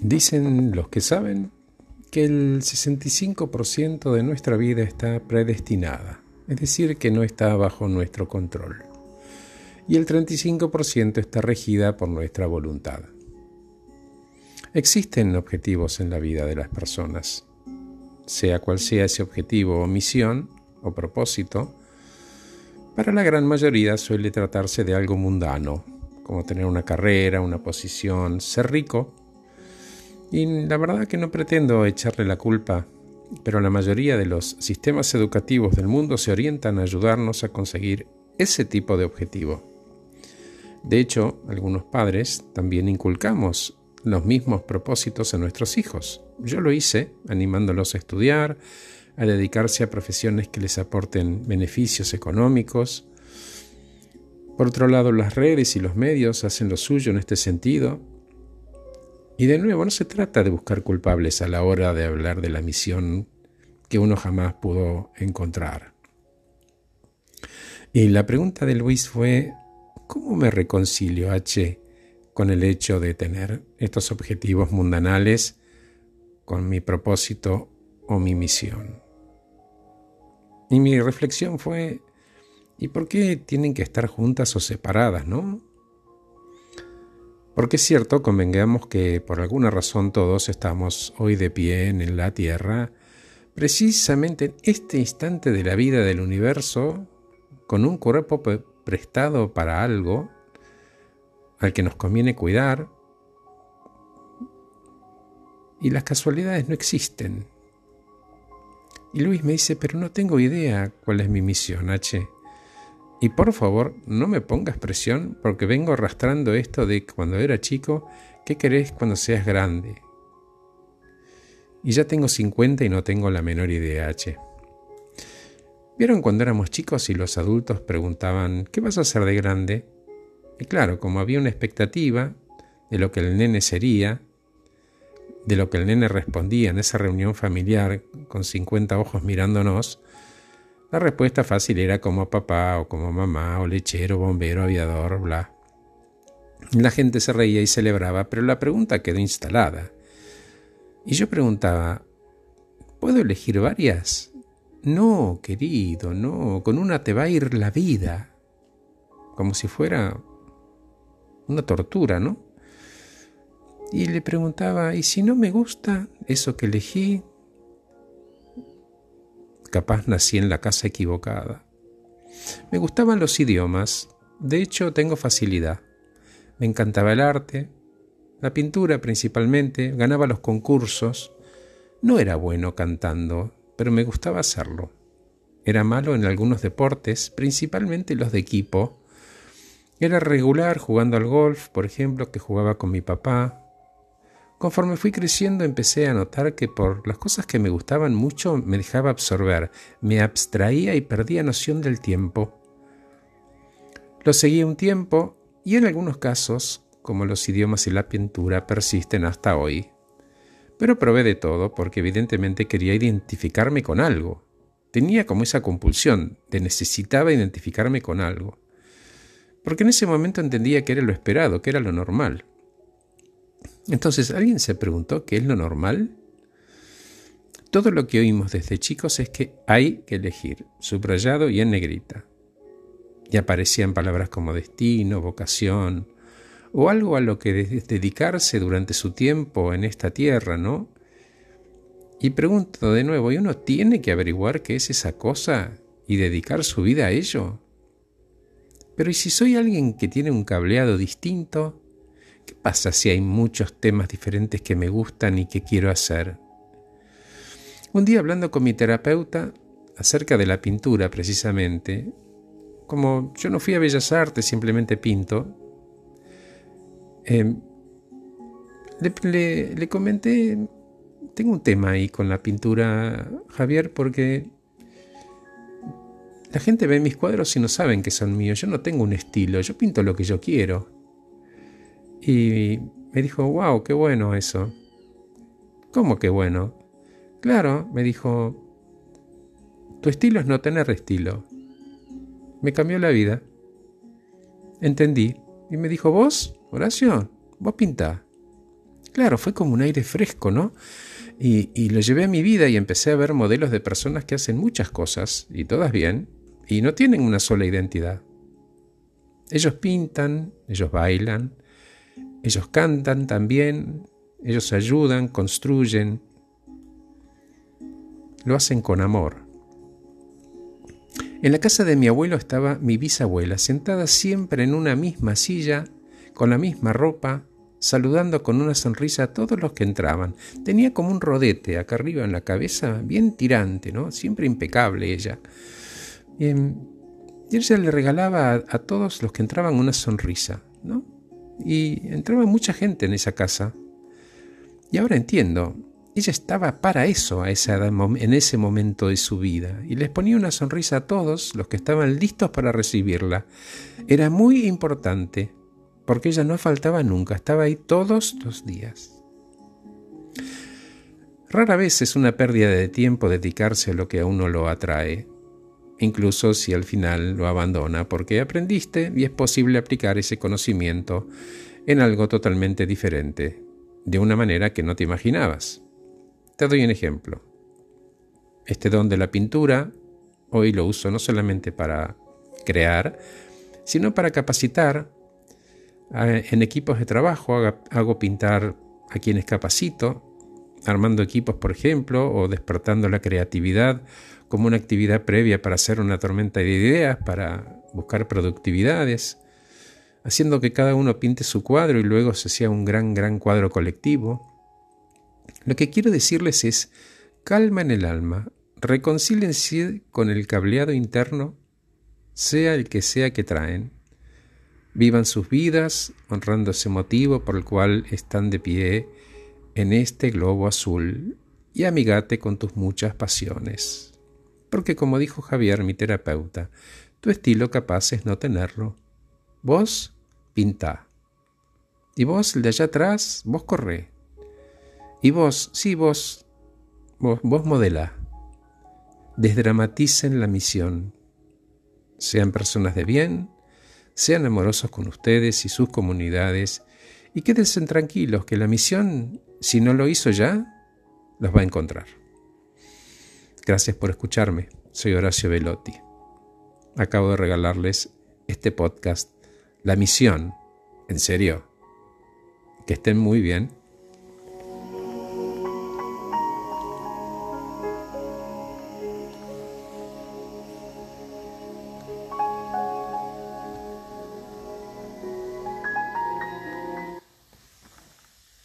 Dicen los que saben que el 65% de nuestra vida está predestinada, es decir, que no está bajo nuestro control, y el 35% está regida por nuestra voluntad. Existen objetivos en la vida de las personas, sea cual sea ese objetivo o misión o propósito, para la gran mayoría suele tratarse de algo mundano, como tener una carrera, una posición, ser rico y la verdad que no pretendo echarle la culpa, pero la mayoría de los sistemas educativos del mundo se orientan a ayudarnos a conseguir ese tipo de objetivo. De hecho, algunos padres también inculcamos los mismos propósitos a nuestros hijos. Yo lo hice, animándolos a estudiar, a dedicarse a profesiones que les aporten beneficios económicos. Por otro lado, las redes y los medios hacen lo suyo en este sentido, y de nuevo, no se trata de buscar culpables a la hora de hablar de la misión que uno jamás pudo encontrar. Y la pregunta de Luis fue, ¿cómo me reconcilio, H, con el hecho de tener estos objetivos mundanales con mi propósito o mi misión? Y mi reflexión fue, ¿y por qué tienen que estar juntas o separadas, no? Porque es cierto, convengamos que por alguna razón todos estamos hoy de pie en la Tierra, precisamente en este instante de la vida del universo, con un cuerpo prestado para algo al que nos conviene cuidar, y las casualidades no existen. Y Luis me dice, pero no tengo idea cuál es mi misión, H. Y por favor, no me pongas presión porque vengo arrastrando esto de cuando era chico, ¿qué querés cuando seas grande? Y ya tengo 50 y no tengo la menor idea, H. ¿Vieron cuando éramos chicos y los adultos preguntaban, ¿qué vas a hacer de grande? Y claro, como había una expectativa de lo que el nene sería, de lo que el nene respondía en esa reunión familiar con 50 ojos mirándonos, la respuesta fácil era como papá o como mamá o lechero, bombero, aviador, bla. La gente se reía y celebraba, pero la pregunta quedó instalada. Y yo preguntaba, ¿puedo elegir varias? No, querido, no, con una te va a ir la vida. Como si fuera una tortura, ¿no? Y le preguntaba, ¿y si no me gusta eso que elegí? Capaz nací en la casa equivocada. Me gustaban los idiomas, de hecho tengo facilidad. Me encantaba el arte, la pintura principalmente, ganaba los concursos. No era bueno cantando, pero me gustaba hacerlo. Era malo en algunos deportes, principalmente los de equipo. Era regular jugando al golf, por ejemplo, que jugaba con mi papá, Conforme fui creciendo empecé a notar que por las cosas que me gustaban mucho me dejaba absorber, me abstraía y perdía noción del tiempo. Lo seguí un tiempo y en algunos casos, como los idiomas y la pintura, persisten hasta hoy. Pero probé de todo porque evidentemente quería identificarme con algo. Tenía como esa compulsión de necesitaba identificarme con algo. Porque en ese momento entendía que era lo esperado, que era lo normal. Entonces, ¿alguien se preguntó qué es lo normal? Todo lo que oímos desde chicos es que hay que elegir, subrayado y en negrita. Y aparecían palabras como destino, vocación, o algo a lo que dedicarse durante su tiempo en esta tierra, ¿no? Y pregunto de nuevo, ¿y uno tiene que averiguar qué es esa cosa y dedicar su vida a ello? Pero ¿y si soy alguien que tiene un cableado distinto? ¿Qué pasa si hay muchos temas diferentes que me gustan y que quiero hacer? Un día hablando con mi terapeuta acerca de la pintura precisamente, como yo no fui a Bellas Artes, simplemente pinto, em, le, le comenté, tengo un tema ahí con la pintura, Javier, porque la gente ve mis cuadros y no saben que son míos. Yo no tengo un estilo, yo pinto lo que yo quiero. Y me dijo, wow, qué bueno eso. ¿Cómo qué bueno? Claro, me dijo, tu estilo es no tener estilo. Me cambió la vida. Entendí. Y me dijo, vos, Horacio, vos pintá. Claro, fue como un aire fresco, ¿no? Y, y, lo llevé a mi vida y empecé a ver modelos de personas que hacen muchas cosas, y todas bien, y no tienen una sola identidad. Ellos pintan, ellos bailan, ellos cantan también, ellos ayudan, construyen, lo hacen con amor. En la casa de mi abuelo estaba mi bisabuela, sentada siempre en una misma silla, con la misma ropa, saludando con una sonrisa a todos los que entraban. Tenía como un rodete acá arriba en la cabeza, bien tirante, ¿no? Siempre impecable ella. Y, ella le regalaba a, a, todos los que entraban una sonrisa, ¿no? Y entraba mucha gente en esa casa. Y ahora entiendo, ella estaba para eso a en ese momento de su vida y les ponía una sonrisa a todos los que estaban listos para recibirla. Era muy importante porque ella no faltaba nunca, estaba ahí todos los días. Rara vez es una pérdida de tiempo dedicarse a lo que a uno lo atrae, incluso si al final lo abandona, porque aprendiste y es posible aplicar ese conocimiento en algo totalmente diferente, de una manera que no te imaginabas. Te doy un ejemplo. Este don de la pintura, hoy lo uso no solamente para crear, sino para capacitar. En equipos de trabajo hago pintar a quienes capacito, armando equipos, por ejemplo, o despertando la creatividad como una actividad previa para hacer una tormenta de ideas, para buscar productividades, haciendo que cada uno pinte su cuadro y luego se sea un gran, gran cuadro colectivo. Lo que quiero decirles es, calma en el alma, reconcílense con el cableado interno, sea el que sea que traen. Vivan sus vidas honrando ese motivo por el cual están de pie en este globo azul y amigate con tus muchas pasiones. Porque como dijo Javier, mi terapeuta, tu estilo capaz es no tenerlo. Vos pinta. Y vos, el de allá atrás, vos corre. Y vos, sí, vos, vos, vos modela. Desdramaticen la misión. Sean personas de bien, sean amorosos con ustedes y sus comunidades, y quédense tranquilos que la misión, si no lo hizo ya, los va a encontrar. Gracias por escucharme. Soy Horacio Velotti. Acabo de regalarles este podcast, La Misión. En serio. Que estén muy bien